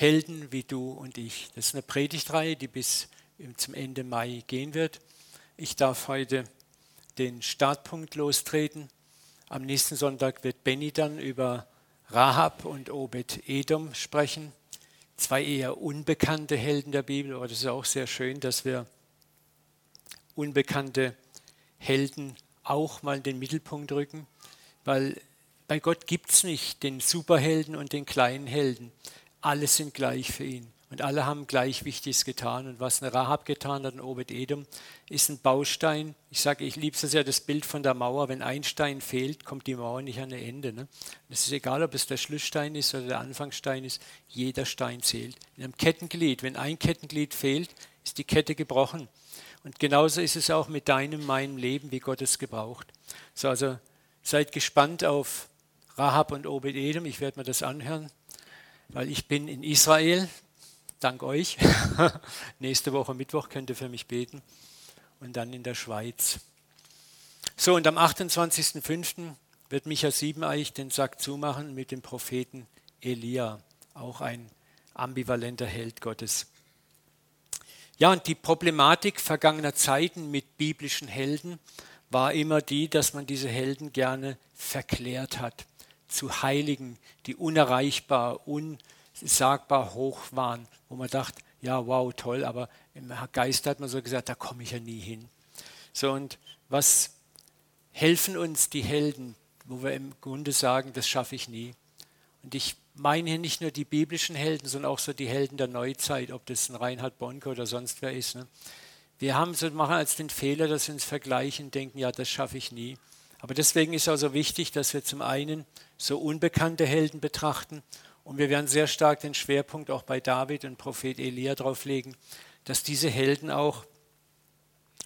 Helden wie du und ich. Das ist eine Predigtreihe, die bis zum Ende Mai gehen wird. Ich darf heute den Startpunkt lostreten. Am nächsten Sonntag wird Benny dann über Rahab und Obed Edom sprechen. Zwei eher unbekannte Helden der Bibel, aber das ist auch sehr schön, dass wir unbekannte Helden auch mal in den Mittelpunkt rücken, weil bei Gott gibt es nicht den Superhelden und den kleinen Helden. Alle sind gleich für ihn. Und alle haben gleich Wichtiges getan. Und was eine Rahab getan hat, ein Obed Edom, ist ein Baustein. Ich sage, ich liebe es ja das Bild von der Mauer. Wenn ein Stein fehlt, kommt die Mauer nicht an ein Ende. Ne? Es ist egal, ob es der Schlussstein ist oder der Anfangsstein ist. Jeder Stein zählt. In einem Kettenglied, wenn ein Kettenglied fehlt, ist die Kette gebrochen. Und genauso ist es auch mit deinem, meinem Leben, wie Gott es gebraucht. So, also seid gespannt auf Rahab und Obed Edom. Ich werde mir das anhören, weil ich bin in Israel dank euch. Nächste Woche Mittwoch könnt ihr für mich beten. Und dann in der Schweiz. So, und am 28.05. wird Micha Siebeneich den Sack zumachen mit dem Propheten Elia, auch ein ambivalenter Held Gottes. Ja, und die Problematik vergangener Zeiten mit biblischen Helden war immer die, dass man diese Helden gerne verklärt hat zu Heiligen, die unerreichbar, unsagbar hoch waren wo man dachte, ja, wow, toll, aber im Geist hat man so gesagt, da komme ich ja nie hin. So, und was helfen uns die Helden, wo wir im Grunde sagen, das schaffe ich nie? Und ich meine hier nicht nur die biblischen Helden, sondern auch so die Helden der Neuzeit, ob das ein Reinhard Bonke oder sonst wer ist. Ne? Wir haben so, machen als den Fehler, dass wir uns vergleichen und denken, ja, das schaffe ich nie. Aber deswegen ist es also wichtig, dass wir zum einen so unbekannte Helden betrachten und wir werden sehr stark den Schwerpunkt auch bei David und Prophet Elia drauf legen, dass diese Helden auch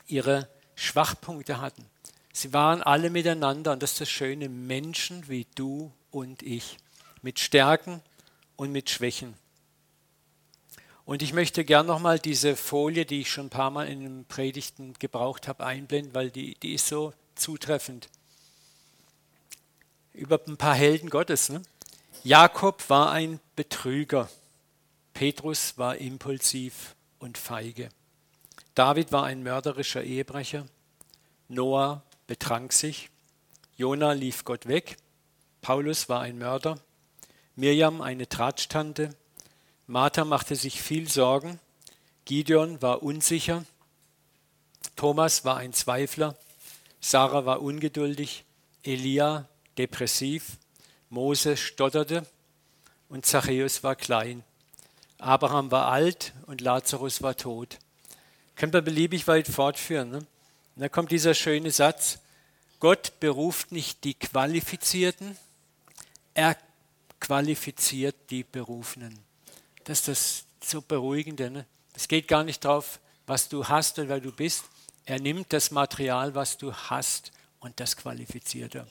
ihre Schwachpunkte hatten. Sie waren alle miteinander, und das ist das Schöne, Menschen wie du und ich, mit Stärken und mit Schwächen. Und ich möchte gern nochmal diese Folie, die ich schon ein paar Mal in den Predigten gebraucht habe, einblenden, weil die, die ist so zutreffend. Über ein paar Helden Gottes. Ne? Jakob war ein Betrüger. Petrus war impulsiv und feige. David war ein mörderischer Ehebrecher. Noah betrank sich. Jona lief Gott weg. Paulus war ein Mörder. Mirjam eine Tratstante. Martha machte sich viel Sorgen. Gideon war unsicher. Thomas war ein Zweifler. Sarah war ungeduldig. Elia depressiv. Mose stotterte und Zachäus war klein. Abraham war alt und Lazarus war tot. Können wir beliebig weit fortführen. Ne? Und da kommt dieser schöne Satz, Gott beruft nicht die Qualifizierten, er qualifiziert die Berufenen. Das ist das so Beruhigende. Ne? Es geht gar nicht darauf, was du hast oder wer du bist. Er nimmt das Material, was du hast, und das qualifiziert er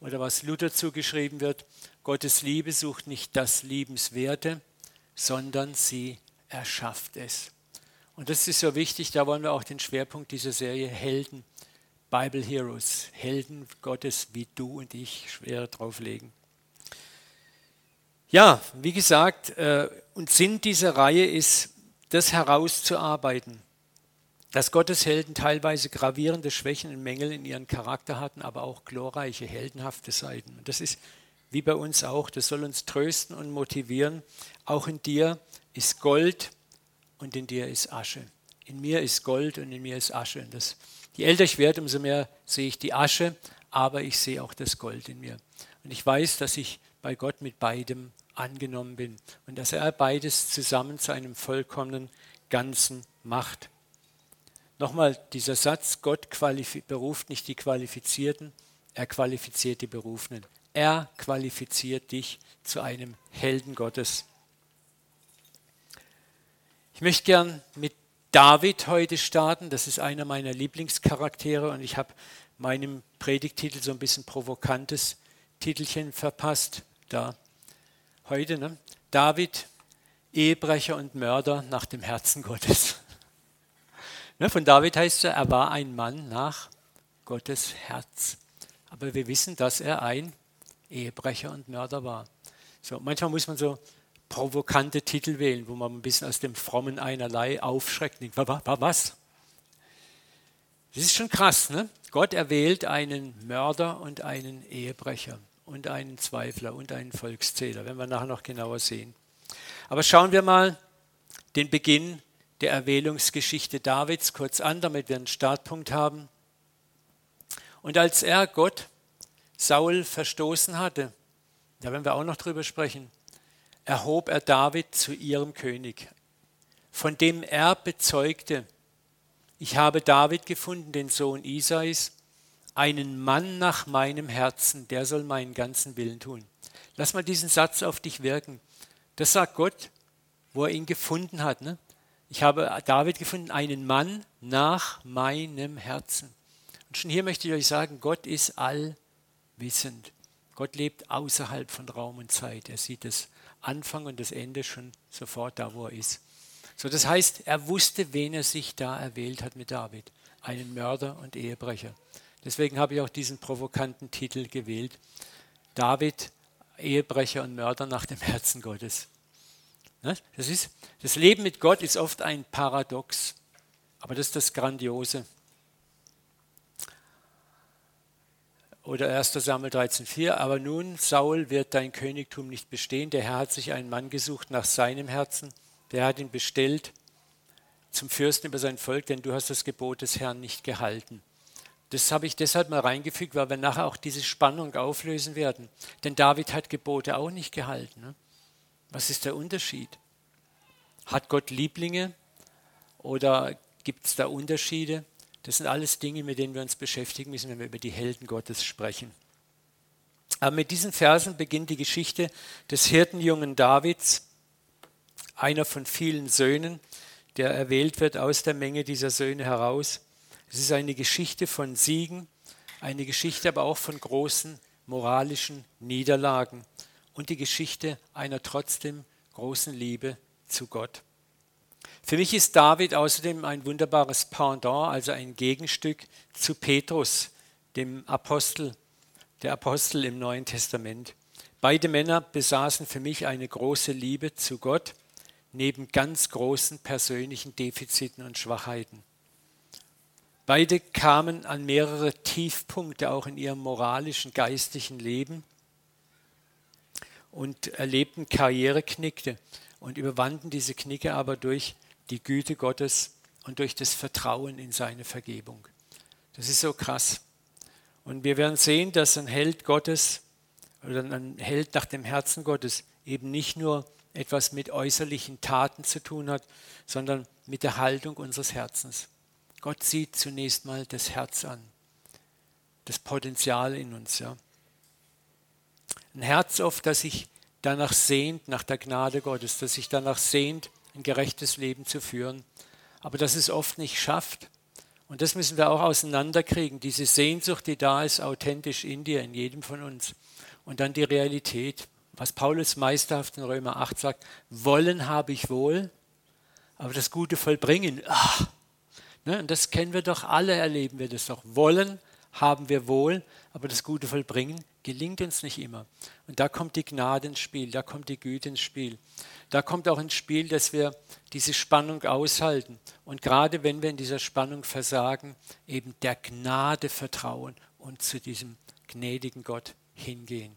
oder was Luther zugeschrieben wird, Gottes Liebe sucht nicht das Liebenswerte, sondern sie erschafft es. Und das ist so wichtig, da wollen wir auch den Schwerpunkt dieser Serie Helden, Bible Heroes, Helden Gottes wie du und ich schwer drauflegen. Ja, wie gesagt, äh, und Sinn dieser Reihe ist, das herauszuarbeiten dass Gottes Helden teilweise gravierende Schwächen und Mängel in ihren Charakter hatten, aber auch glorreiche, heldenhafte Seiten. Und das ist wie bei uns auch, das soll uns trösten und motivieren. Auch in dir ist Gold und in dir ist Asche. In mir ist Gold und in mir ist Asche. Und das, je älter ich werde, umso mehr sehe ich die Asche, aber ich sehe auch das Gold in mir. Und ich weiß, dass ich bei Gott mit beidem angenommen bin und dass er beides zusammen zu einem vollkommenen Ganzen macht. Nochmal dieser Satz, Gott beruft nicht die Qualifizierten, er qualifiziert die Berufenen. Er qualifiziert dich zu einem Helden Gottes. Ich möchte gern mit David heute starten. Das ist einer meiner Lieblingscharaktere und ich habe meinem Predigtitel so ein bisschen provokantes Titelchen verpasst. Da heute, ne? David, Ehebrecher und Mörder nach dem Herzen Gottes. Ne, von David heißt es, er war ein Mann nach Gottes Herz. Aber wir wissen, dass er ein Ehebrecher und Mörder war. So, manchmal muss man so provokante Titel wählen, wo man ein bisschen aus dem frommen Einerlei aufschreckt. Denkt, was? Das ist schon krass, ne? Gott erwählt einen Mörder und einen Ehebrecher und einen Zweifler und einen Volkszähler, wenn wir nachher noch genauer sehen. Aber schauen wir mal den Beginn der Erwählungsgeschichte Davids kurz an, damit wir einen Startpunkt haben. Und als er Gott Saul verstoßen hatte, da werden wir auch noch drüber sprechen, erhob er David zu ihrem König, von dem er bezeugte, ich habe David gefunden, den Sohn Isais, einen Mann nach meinem Herzen, der soll meinen ganzen Willen tun. Lass mal diesen Satz auf dich wirken. Das sagt Gott, wo er ihn gefunden hat. Ne? Ich habe David gefunden, einen Mann nach meinem Herzen. Und schon hier möchte ich euch sagen, Gott ist allwissend. Gott lebt außerhalb von Raum und Zeit. Er sieht das Anfang und das Ende schon sofort da, wo er ist. So, das heißt, er wusste, wen er sich da erwählt hat mit David. Einen Mörder und Ehebrecher. Deswegen habe ich auch diesen provokanten Titel gewählt. David, Ehebrecher und Mörder nach dem Herzen Gottes. Ne? Das, ist, das Leben mit Gott ist oft ein Paradox, aber das ist das Grandiose. Oder 1. Samuel 13,4. Aber nun, Saul, wird dein Königtum nicht bestehen. Der Herr hat sich einen Mann gesucht nach seinem Herzen der hat ihn bestellt zum Fürsten über sein Volk, denn du hast das Gebot des Herrn nicht gehalten. Das habe ich deshalb mal reingefügt, weil wir nachher auch diese Spannung auflösen werden. Denn David hat Gebote auch nicht gehalten. Was ist der Unterschied? Hat Gott Lieblinge oder gibt es da Unterschiede? Das sind alles Dinge, mit denen wir uns beschäftigen müssen, wenn wir über die Helden Gottes sprechen. Aber mit diesen Versen beginnt die Geschichte des Hirtenjungen Davids, einer von vielen Söhnen, der erwählt wird aus der Menge dieser Söhne heraus. Es ist eine Geschichte von Siegen, eine Geschichte aber auch von großen moralischen Niederlagen und die Geschichte einer trotzdem großen Liebe zu Gott. Für mich ist David außerdem ein wunderbares Pendant, also ein Gegenstück zu Petrus, dem Apostel, der Apostel im Neuen Testament. Beide Männer besaßen für mich eine große Liebe zu Gott neben ganz großen persönlichen Defiziten und Schwachheiten. Beide kamen an mehrere Tiefpunkte auch in ihrem moralischen, geistigen Leben und erlebten Karriereknickte und überwanden diese Knicke aber durch die Güte Gottes und durch das Vertrauen in seine Vergebung. Das ist so krass. Und wir werden sehen, dass ein Held Gottes oder ein Held nach dem Herzen Gottes eben nicht nur etwas mit äußerlichen Taten zu tun hat, sondern mit der Haltung unseres Herzens. Gott sieht zunächst mal das Herz an, das Potenzial in uns. Ja. Ein Herz oft, das sich danach sehnt, nach der Gnade Gottes, das sich danach sehnt, ein gerechtes Leben zu führen, aber das es oft nicht schafft. Und das müssen wir auch auseinanderkriegen, diese Sehnsucht, die da ist, authentisch in dir, in jedem von uns. Und dann die Realität was Paulus meisterhaft in Römer 8 sagt, wollen habe ich wohl, aber das Gute vollbringen, ach, ne, und das kennen wir doch alle, erleben wir das doch. Wollen haben wir wohl, aber das Gute vollbringen gelingt uns nicht immer. Und da kommt die Gnade ins Spiel, da kommt die Güte ins Spiel. Da kommt auch ins Spiel, dass wir diese Spannung aushalten. Und gerade wenn wir in dieser Spannung versagen, eben der Gnade vertrauen und zu diesem gnädigen Gott hingehen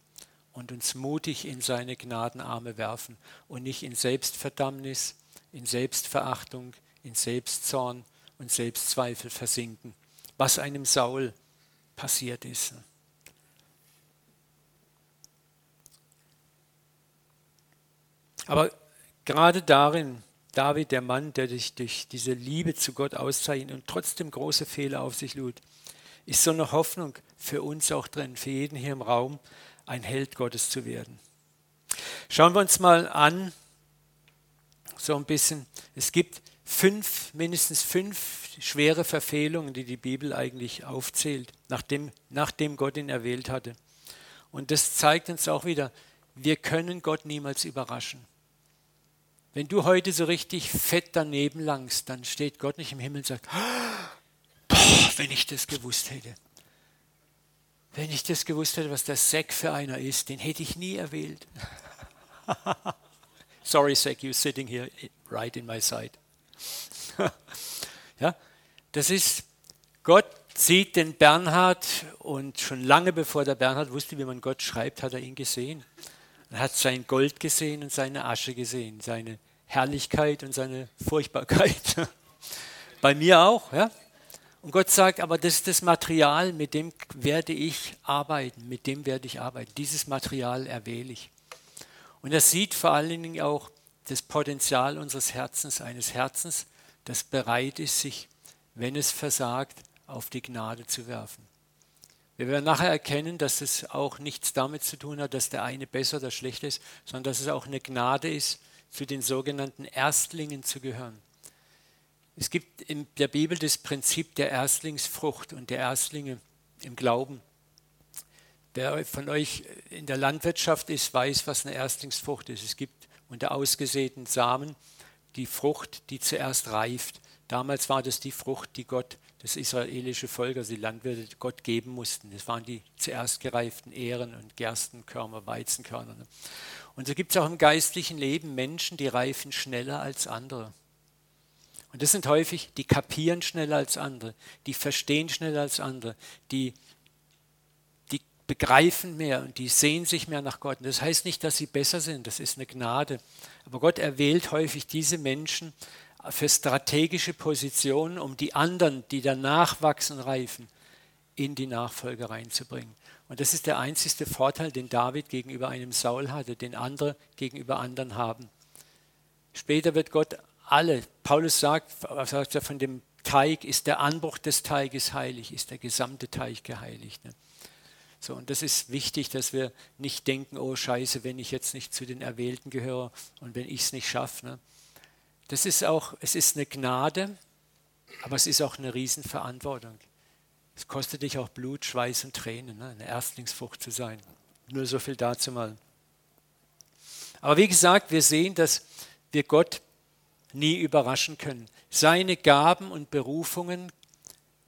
und uns mutig in seine Gnadenarme werfen und nicht in Selbstverdammnis, in Selbstverachtung, in Selbstzorn und Selbstzweifel versinken, was einem Saul passiert ist. Aber gerade darin, David, der Mann, der sich durch diese Liebe zu Gott auszeichnet und trotzdem große Fehler auf sich lud, ist so eine Hoffnung für uns auch drin, für jeden hier im Raum, ein Held Gottes zu werden. Schauen wir uns mal an, so ein bisschen, es gibt fünf, mindestens fünf schwere Verfehlungen, die die Bibel eigentlich aufzählt, nachdem, nachdem Gott ihn erwählt hatte. Und das zeigt uns auch wieder, wir können Gott niemals überraschen. Wenn du heute so richtig fett daneben langst, dann steht Gott nicht im Himmel und sagt, boah, wenn ich das gewusst hätte. Wenn ich das gewusst hätte, was der Sack für einer ist, den hätte ich nie erwählt. Sorry, Zach, you're sitting here right in my side. ja, das ist, Gott sieht den Bernhard und schon lange bevor der Bernhard wusste, wie man Gott schreibt, hat er ihn gesehen. Er hat sein Gold gesehen und seine Asche gesehen, seine Herrlichkeit und seine Furchtbarkeit. Bei mir auch, ja. Und Gott sagt, aber das ist das Material, mit dem werde ich arbeiten, mit dem werde ich arbeiten. Dieses Material erwähle ich. Und er sieht vor allen Dingen auch das Potenzial unseres Herzens, eines Herzens, das bereit ist, sich, wenn es versagt, auf die Gnade zu werfen. Wir werden nachher erkennen, dass es auch nichts damit zu tun hat, dass der eine besser oder schlechter ist, sondern dass es auch eine Gnade ist, zu den sogenannten Erstlingen zu gehören. Es gibt in der Bibel das Prinzip der Erstlingsfrucht und der Erstlinge im Glauben. Wer von euch in der Landwirtschaft ist, weiß, was eine Erstlingsfrucht ist. Es gibt unter ausgesäten Samen die Frucht, die zuerst reift. Damals war das die Frucht, die Gott, das israelische Volk, also die Landwirte, Gott geben mussten. Das waren die zuerst gereiften Ähren und Gerstenkörner, Weizenkörner. Und so gibt es auch im geistlichen Leben Menschen, die reifen schneller als andere. Und das sind häufig, die kapieren schneller als andere, die verstehen schneller als andere, die, die begreifen mehr und die sehen sich mehr nach Gott. Und das heißt nicht, dass sie besser sind, das ist eine Gnade. Aber Gott erwählt häufig diese Menschen für strategische Positionen, um die anderen, die danach wachsen, reifen, in die Nachfolge reinzubringen. Und das ist der einzige Vorteil, den David gegenüber einem Saul hatte, den andere gegenüber anderen haben. Später wird Gott alle, Paulus sagt, sagt er von dem Teig, ist der Anbruch des Teiges heilig, ist der gesamte Teig geheiligt. Ne? So, und das ist wichtig, dass wir nicht denken, oh Scheiße, wenn ich jetzt nicht zu den Erwählten gehöre und wenn ich es nicht schaffe. Ne? Das ist auch, es ist eine Gnade, aber es ist auch eine Riesenverantwortung. Es kostet dich auch Blut, Schweiß und Tränen, ne? eine Erstlingsfrucht zu sein. Nur so viel dazu mal. Aber wie gesagt, wir sehen, dass wir Gott nie überraschen können. Seine Gaben und Berufungen,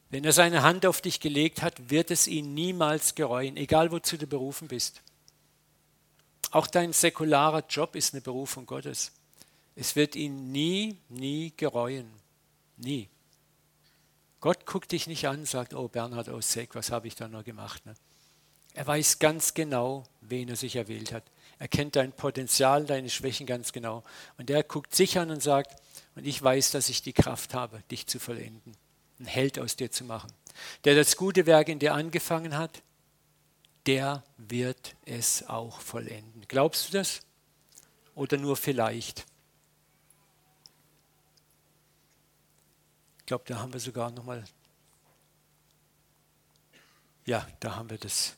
wenn er seine Hand auf dich gelegt hat, wird es ihn niemals gereuen, egal wozu du berufen bist. Auch dein säkularer Job ist eine Berufung Gottes. Es wird ihn nie, nie gereuen. Nie. Gott guckt dich nicht an und sagt, oh Bernhard Osek, was habe ich da nur gemacht? Ne? Er weiß ganz genau, wen er sich erwählt hat. Er kennt dein Potenzial, deine Schwächen ganz genau. Und er guckt sich an und sagt, und ich weiß, dass ich die Kraft habe, dich zu vollenden, einen Held aus dir zu machen. Der das gute Werk in dir angefangen hat, der wird es auch vollenden. Glaubst du das? Oder nur vielleicht? Ich glaube, da haben wir sogar nochmal, ja, da haben wir das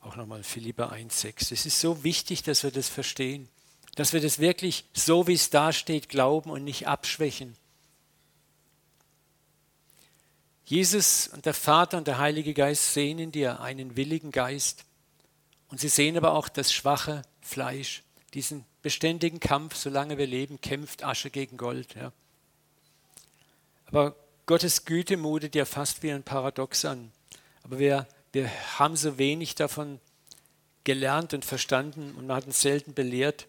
auch nochmal Philippa 1,6. Es ist so wichtig, dass wir das verstehen, dass wir das wirklich so, wie es da steht, glauben und nicht abschwächen. Jesus und der Vater und der Heilige Geist sehen in dir einen willigen Geist. Und sie sehen aber auch das schwache Fleisch, diesen beständigen Kampf, solange wir leben, kämpft Asche gegen Gold. Ja. Aber Gottes Güte mutet ja fast wie ein Paradox an. Aber wir wir haben so wenig davon gelernt und verstanden und man hat uns selten belehrt.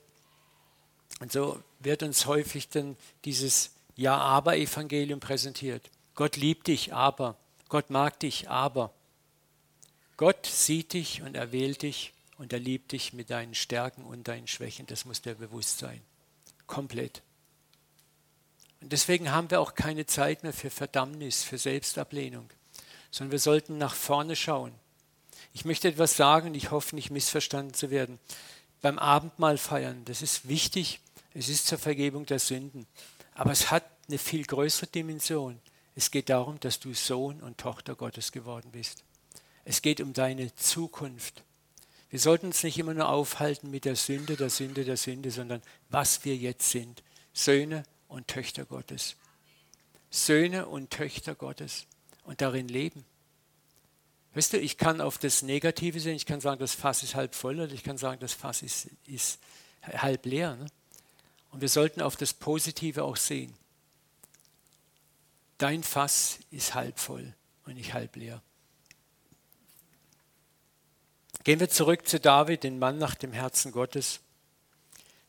Und so wird uns häufig dann dieses Ja-Aber-Evangelium präsentiert. Gott liebt dich, aber. Gott mag dich, aber. Gott sieht dich und er wählt dich und er liebt dich mit deinen Stärken und deinen Schwächen. Das muss dir bewusst sein. Komplett. Und deswegen haben wir auch keine Zeit mehr für Verdammnis, für Selbstablehnung sondern wir sollten nach vorne schauen. Ich möchte etwas sagen ich hoffe nicht missverstanden zu werden. Beim Abendmahl feiern, das ist wichtig, es ist zur Vergebung der Sünden, aber es hat eine viel größere Dimension. Es geht darum, dass du Sohn und Tochter Gottes geworden bist. Es geht um deine Zukunft. Wir sollten uns nicht immer nur aufhalten mit der Sünde, der Sünde, der Sünde, sondern was wir jetzt sind. Söhne und Töchter Gottes. Söhne und Töchter Gottes und darin leben. Weißt du, ich kann auf das Negative sehen, ich kann sagen, das Fass ist halb voll oder ich kann sagen, das Fass ist, ist halb leer. Ne? Und wir sollten auf das Positive auch sehen. Dein Fass ist halb voll und nicht halb leer. Gehen wir zurück zu David, den Mann nach dem Herzen Gottes.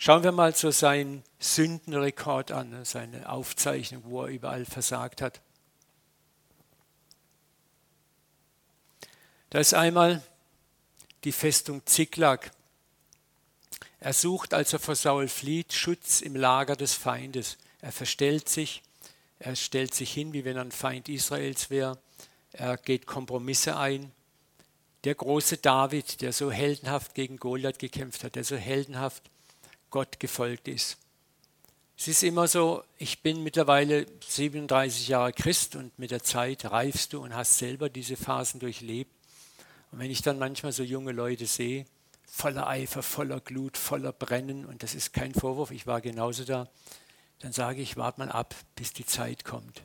Schauen wir mal so seinen Sündenrekord an, seine Aufzeichnung, wo er überall versagt hat. Da ist einmal die Festung Ziklag. Er sucht, als er vor Saul flieht, Schutz im Lager des Feindes. Er verstellt sich, er stellt sich hin, wie wenn er ein Feind Israels wäre. Er geht Kompromisse ein. Der große David, der so heldenhaft gegen Goliath gekämpft hat, der so heldenhaft Gott gefolgt ist. Es ist immer so, ich bin mittlerweile 37 Jahre Christ und mit der Zeit reifst du und hast selber diese Phasen durchlebt. Und wenn ich dann manchmal so junge Leute sehe, voller Eifer, voller Glut, voller Brennen, und das ist kein Vorwurf, ich war genauso da, dann sage ich, warte mal ab, bis die Zeit kommt.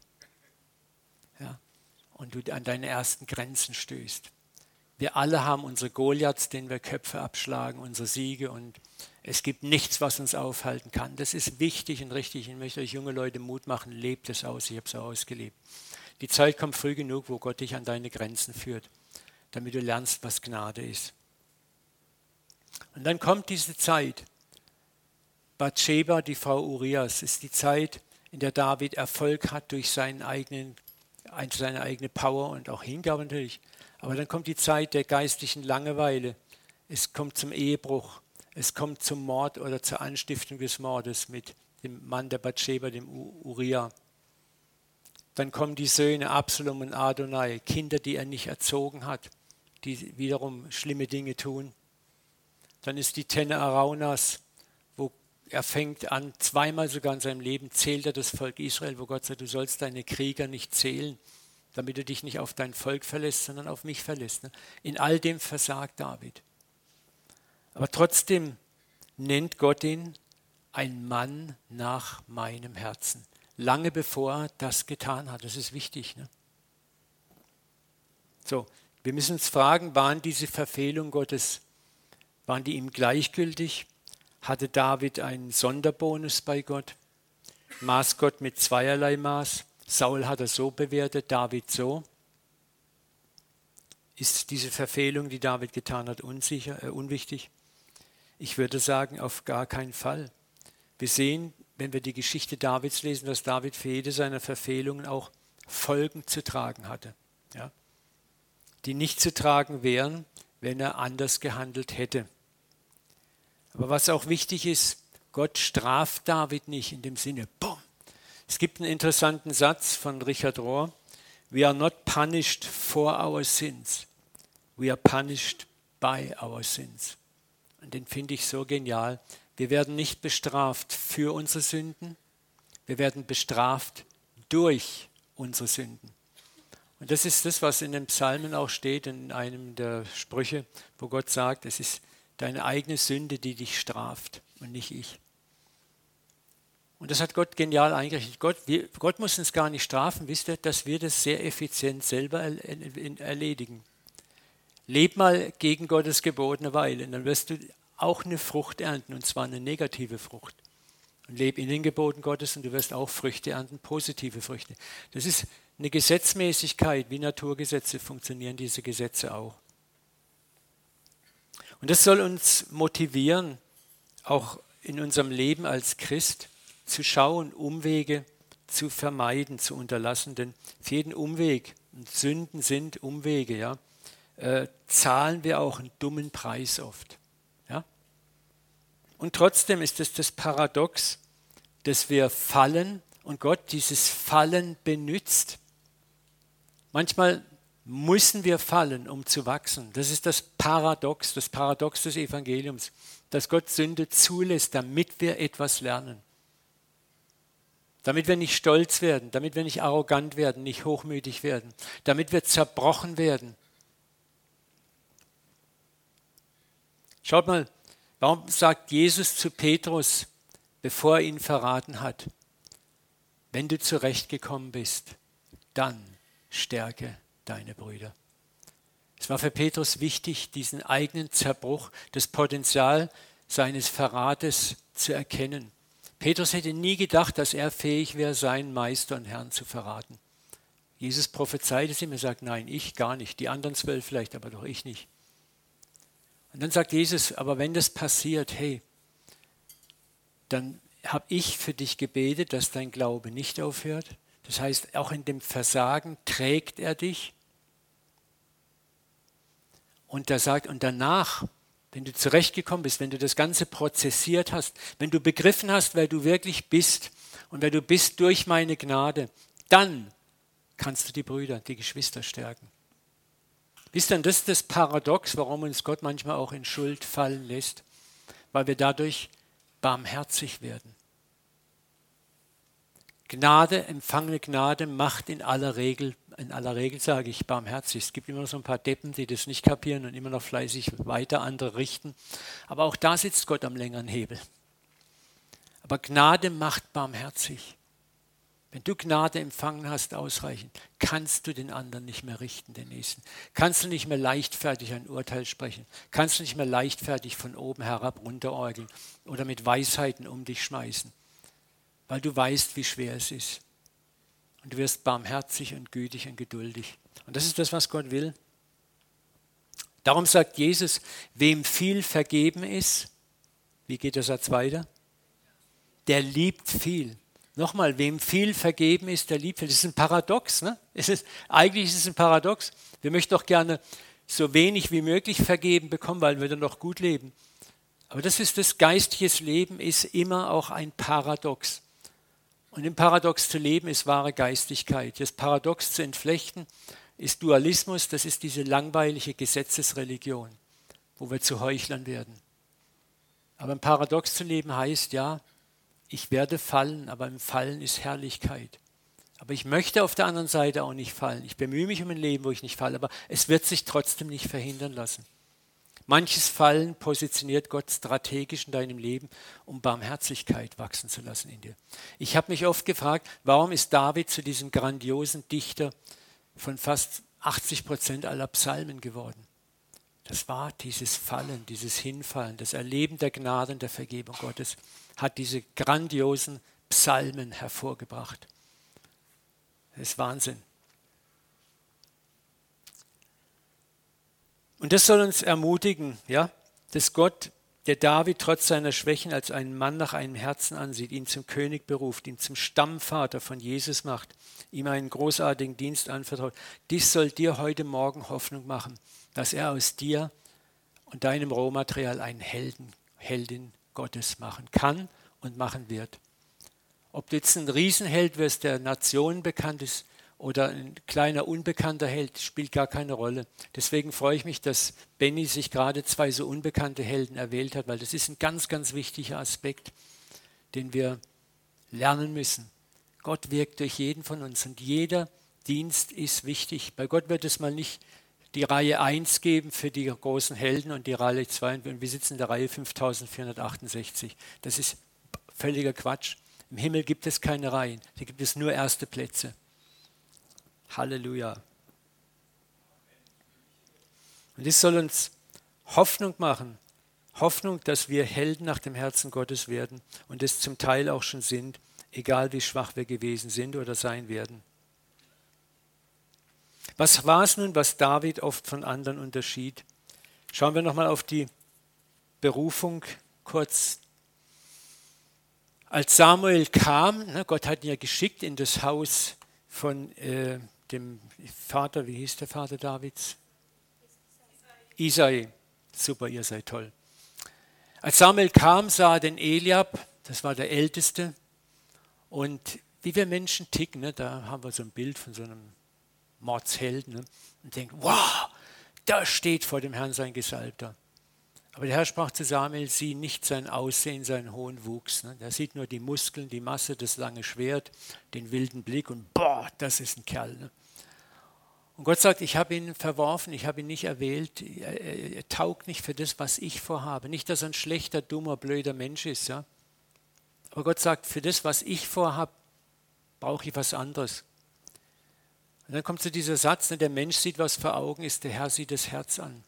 Ja? Und du an deine ersten Grenzen stößt. Wir alle haben unsere Goliaths, denen wir Köpfe abschlagen, unsere Siege und es gibt nichts, was uns aufhalten kann. Das ist wichtig und richtig. Ich möchte euch junge Leute Mut machen, lebt es aus. Ich habe es auch ausgelebt. Die Zeit kommt früh genug, wo Gott dich an deine Grenzen führt, damit du lernst, was Gnade ist. Und dann kommt diese Zeit. Bathsheba, die Frau Urias, ist die Zeit, in der David Erfolg hat durch seinen eigenen, seine eigene Power und auch Hingabe natürlich. Aber dann kommt die Zeit der geistlichen Langeweile. Es kommt zum Ehebruch. Es kommt zum Mord oder zur Anstiftung des Mordes mit dem Mann der Bathsheba, dem Uriah. Dann kommen die Söhne Absalom und Adonai, Kinder, die er nicht erzogen hat, die wiederum schlimme Dinge tun. Dann ist die Tenne Araunas, wo er fängt an, zweimal sogar in seinem Leben zählt er das Volk Israel, wo Gott sagt, du sollst deine Krieger nicht zählen damit du dich nicht auf dein Volk verlässt, sondern auf mich verlässt. In all dem versagt David. Aber trotzdem nennt Gott ihn ein Mann nach meinem Herzen. Lange bevor er das getan hat. Das ist wichtig. Ne? So, wir müssen uns fragen, waren diese Verfehlungen Gottes, waren die ihm gleichgültig? Hatte David einen Sonderbonus bei Gott? Maß Gott mit zweierlei Maß? Saul hat er so bewertet, David so. Ist diese Verfehlung, die David getan hat, unsicher, äh, unwichtig? Ich würde sagen, auf gar keinen Fall. Wir sehen, wenn wir die Geschichte Davids lesen, dass David für jede seiner Verfehlungen auch Folgen zu tragen hatte, ja? die nicht zu tragen wären, wenn er anders gehandelt hätte. Aber was auch wichtig ist, Gott straft David nicht in dem Sinne, boom, es gibt einen interessanten Satz von Richard Rohr. We are not punished for our sins. We are punished by our sins. Und den finde ich so genial. Wir werden nicht bestraft für unsere Sünden. Wir werden bestraft durch unsere Sünden. Und das ist das, was in den Psalmen auch steht, in einem der Sprüche, wo Gott sagt, es ist deine eigene Sünde, die dich straft und nicht ich. Und das hat Gott genial eingerichtet. Gott, wir, Gott muss uns gar nicht strafen, wisst ihr, dass wir das sehr effizient selber erledigen. Leb mal gegen Gottes gebotene Weile, dann wirst du auch eine Frucht ernten, und zwar eine negative Frucht. Und leb in den Geboten Gottes und du wirst auch Früchte ernten, positive Früchte. Das ist eine Gesetzmäßigkeit, wie Naturgesetze funktionieren diese Gesetze auch. Und das soll uns motivieren, auch in unserem Leben als Christ, zu schauen, Umwege zu vermeiden, zu unterlassen. Denn für jeden Umweg, und Sünden sind Umwege, ja, äh, zahlen wir auch einen dummen Preis oft. Ja? Und trotzdem ist es das Paradox, dass wir fallen und Gott dieses Fallen benützt. Manchmal müssen wir fallen, um zu wachsen. Das ist das Paradox, das Paradox des Evangeliums, dass Gott Sünde zulässt, damit wir etwas lernen damit wir nicht stolz werden, damit wir nicht arrogant werden, nicht hochmütig werden, damit wir zerbrochen werden. Schaut mal, warum sagt Jesus zu Petrus, bevor er ihn verraten hat, wenn du zurechtgekommen bist, dann stärke deine Brüder. Es war für Petrus wichtig, diesen eigenen Zerbruch, das Potenzial seines Verrates zu erkennen. Petrus hätte nie gedacht, dass er fähig wäre, seinen Meister und Herrn zu verraten. Jesus prophezeit es ihm, er sagt, nein, ich gar nicht, die anderen zwölf vielleicht, aber doch ich nicht. Und dann sagt Jesus, aber wenn das passiert, hey, dann habe ich für dich gebetet, dass dein Glaube nicht aufhört. Das heißt, auch in dem Versagen trägt er dich. Und er sagt, und danach, wenn du zurechtgekommen bist, wenn du das Ganze prozessiert hast, wenn du begriffen hast, wer du wirklich bist und wer du bist durch meine Gnade, dann kannst du die Brüder, die Geschwister stärken. Wisst ihr, das ist das Paradox, warum uns Gott manchmal auch in Schuld fallen lässt, weil wir dadurch barmherzig werden. Gnade, empfangene Gnade macht in aller Regel, in aller Regel sage ich, barmherzig. Es gibt immer noch so ein paar Deppen, die das nicht kapieren und immer noch fleißig weiter andere richten. Aber auch da sitzt Gott am längeren Hebel. Aber Gnade macht barmherzig. Wenn du Gnade empfangen hast, ausreichend, kannst du den anderen nicht mehr richten, den Nächsten. Kannst du nicht mehr leichtfertig ein Urteil sprechen. Kannst du nicht mehr leichtfertig von oben herab runterorgeln oder mit Weisheiten um dich schmeißen weil du weißt, wie schwer es ist. Und du wirst barmherzig und gütig und geduldig. Und das ist das, was Gott will. Darum sagt Jesus, wem viel vergeben ist, wie geht der Satz weiter? Der liebt viel. Nochmal, wem viel vergeben ist, der liebt viel. Das ist ein Paradox. Ne? Es ist, eigentlich ist es ein Paradox. Wir möchten doch gerne so wenig wie möglich vergeben bekommen, weil wir dann noch gut leben. Aber das ist das geistliches Leben, ist immer auch ein Paradox. Und im Paradox zu leben ist wahre Geistigkeit. Das Paradox zu entflechten ist Dualismus, das ist diese langweilige Gesetzesreligion, wo wir zu Heuchlern werden. Aber im Paradox zu leben heißt ja, ich werde fallen, aber im Fallen ist Herrlichkeit. Aber ich möchte auf der anderen Seite auch nicht fallen. Ich bemühe mich um ein Leben, wo ich nicht falle, aber es wird sich trotzdem nicht verhindern lassen. Manches Fallen positioniert Gott strategisch in deinem Leben, um Barmherzigkeit wachsen zu lassen in dir. Ich habe mich oft gefragt, warum ist David zu diesem grandiosen Dichter von fast 80 Prozent aller Psalmen geworden? Das war dieses Fallen, dieses Hinfallen, das Erleben der Gnade und der Vergebung Gottes hat diese grandiosen Psalmen hervorgebracht. Das ist Wahnsinn. Und das soll uns ermutigen, ja, dass Gott, der David trotz seiner Schwächen als einen Mann nach einem Herzen ansieht, ihn zum König beruft, ihn zum Stammvater von Jesus macht, ihm einen großartigen Dienst anvertraut. Dies soll dir heute Morgen Hoffnung machen, dass er aus dir und deinem Rohmaterial einen Helden, Heldin Gottes machen kann und machen wird. Ob du jetzt ein Riesenheld wirst, der Nationen bekannt ist, oder ein kleiner unbekannter Held spielt gar keine Rolle. Deswegen freue ich mich, dass Benny sich gerade zwei so unbekannte Helden erwählt hat, weil das ist ein ganz, ganz wichtiger Aspekt, den wir lernen müssen. Gott wirkt durch jeden von uns und jeder Dienst ist wichtig. Bei Gott wird es mal nicht die Reihe 1 geben für die großen Helden und die Reihe 2 und wir sitzen in der Reihe 5468. Das ist völliger Quatsch. Im Himmel gibt es keine Reihen, da gibt es nur erste Plätze. Halleluja. Und das soll uns Hoffnung machen. Hoffnung, dass wir Helden nach dem Herzen Gottes werden und es zum Teil auch schon sind, egal wie schwach wir gewesen sind oder sein werden. Was war es nun, was David oft von anderen unterschied? Schauen wir nochmal auf die Berufung kurz. Als Samuel kam, ne, Gott hat ihn ja geschickt in das Haus von äh, dem Vater, wie hieß der Vater Davids? Isai. Super, ihr seid toll. Als Samuel kam, sah er den Eliab, das war der Älteste. Und wie wir Menschen ticken, ne, da haben wir so ein Bild von so einem Mordshelden ne, und denken, wow, da steht vor dem Herrn sein Gesalbter. Aber der Herr sprach zu Samuel, sieh nicht sein Aussehen, seinen hohen Wuchs. Ne? Er sieht nur die Muskeln, die Masse, das lange Schwert, den wilden Blick und boah, das ist ein Kerl. Ne? Und Gott sagt, ich habe ihn verworfen, ich habe ihn nicht erwählt, er, er, er, taugt nicht für das, was ich vorhabe. Nicht, dass er ein schlechter, dummer, blöder Mensch ist, ja. Aber Gott sagt, für das, was ich vorhabe, brauche ich was anderes. Und dann kommt zu dieser Satz, ne, der Mensch sieht, was vor Augen ist, der Herr sieht das Herz an.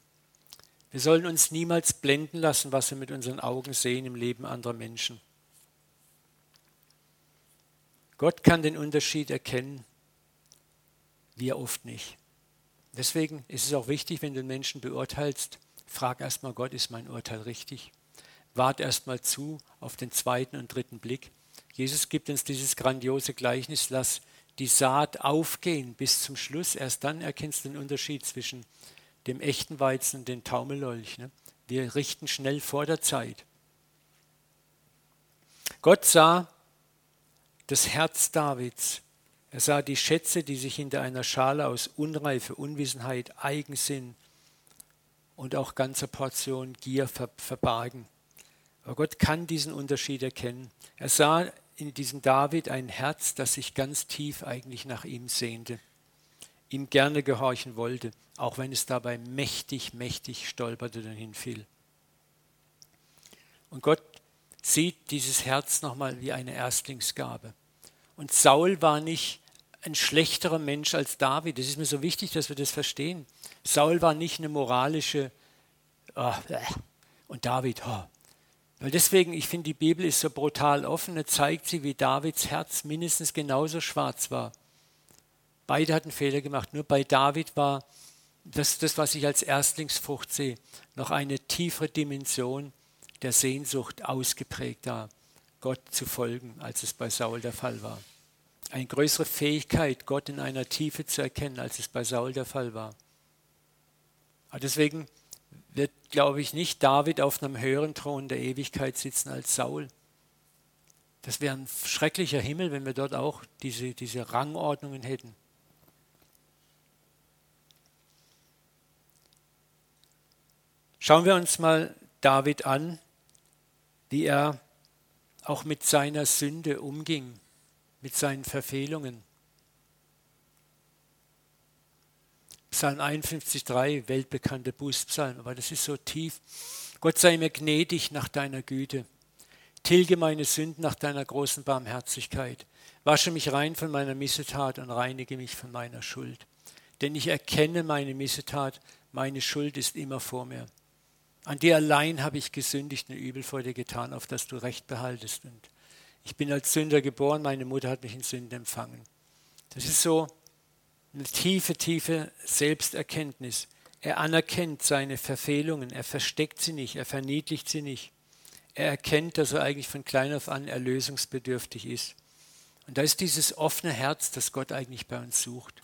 Wir sollen uns niemals blenden lassen, was wir mit unseren Augen sehen im Leben anderer Menschen. Gott kann den Unterschied erkennen, wir oft nicht. Deswegen ist es auch wichtig, wenn du Menschen beurteilst, frag erstmal Gott, ist mein Urteil richtig? wart erstmal zu auf den zweiten und dritten Blick. Jesus gibt uns dieses grandiose Gleichnis, lass die Saat aufgehen bis zum Schluss. Erst dann erkennst du den Unterschied zwischen dem echten Weizen und dem Taumellolch. Ne? Wir richten schnell vor der Zeit. Gott sah das Herz Davids. Er sah die Schätze, die sich hinter einer Schale aus Unreife, Unwissenheit, Eigensinn und auch ganzer Portion Gier verbargen. Aber Gott kann diesen Unterschied erkennen. Er sah in diesem David ein Herz, das sich ganz tief eigentlich nach ihm sehnte, ihm gerne gehorchen wollte, auch wenn es dabei mächtig, mächtig stolperte und hinfiel. Und Gott sieht dieses Herz nochmal wie eine Erstlingsgabe. Und Saul war nicht ein schlechterer Mensch als David. Es ist mir so wichtig, dass wir das verstehen. Saul war nicht eine moralische oh, und David, oh, weil deswegen, ich finde, die Bibel ist so brutal offen, da zeigt sie, wie Davids Herz mindestens genauso schwarz war. Beide hatten Fehler gemacht, nur bei David war das, das, was ich als Erstlingsfrucht sehe, noch eine tiefere Dimension der Sehnsucht ausgeprägt da, Gott zu folgen, als es bei Saul der Fall war. Eine größere Fähigkeit, Gott in einer Tiefe zu erkennen, als es bei Saul der Fall war. Aber deswegen wird, glaube ich, nicht David auf einem höheren Thron der Ewigkeit sitzen als Saul. Das wäre ein schrecklicher Himmel, wenn wir dort auch diese, diese Rangordnungen hätten. Schauen wir uns mal David an, wie er auch mit seiner Sünde umging, mit seinen Verfehlungen. Psalm 51,3, weltbekannte Bußpsalm, aber das ist so tief. Gott sei mir gnädig nach deiner Güte. Tilge meine Sünden nach deiner großen Barmherzigkeit. Wasche mich rein von meiner Missetat und reinige mich von meiner Schuld. Denn ich erkenne meine Missetat, meine Schuld ist immer vor mir. An dir allein habe ich gesündigt und übel vor dir getan, auf dass du Recht behaltest. Und ich bin als Sünder geboren, meine Mutter hat mich in Sünden empfangen. Das ist so eine tiefe, tiefe Selbsterkenntnis. Er anerkennt seine Verfehlungen, er versteckt sie nicht, er verniedlicht sie nicht. Er erkennt, dass er eigentlich von klein auf an erlösungsbedürftig ist. Und da ist dieses offene Herz, das Gott eigentlich bei uns sucht.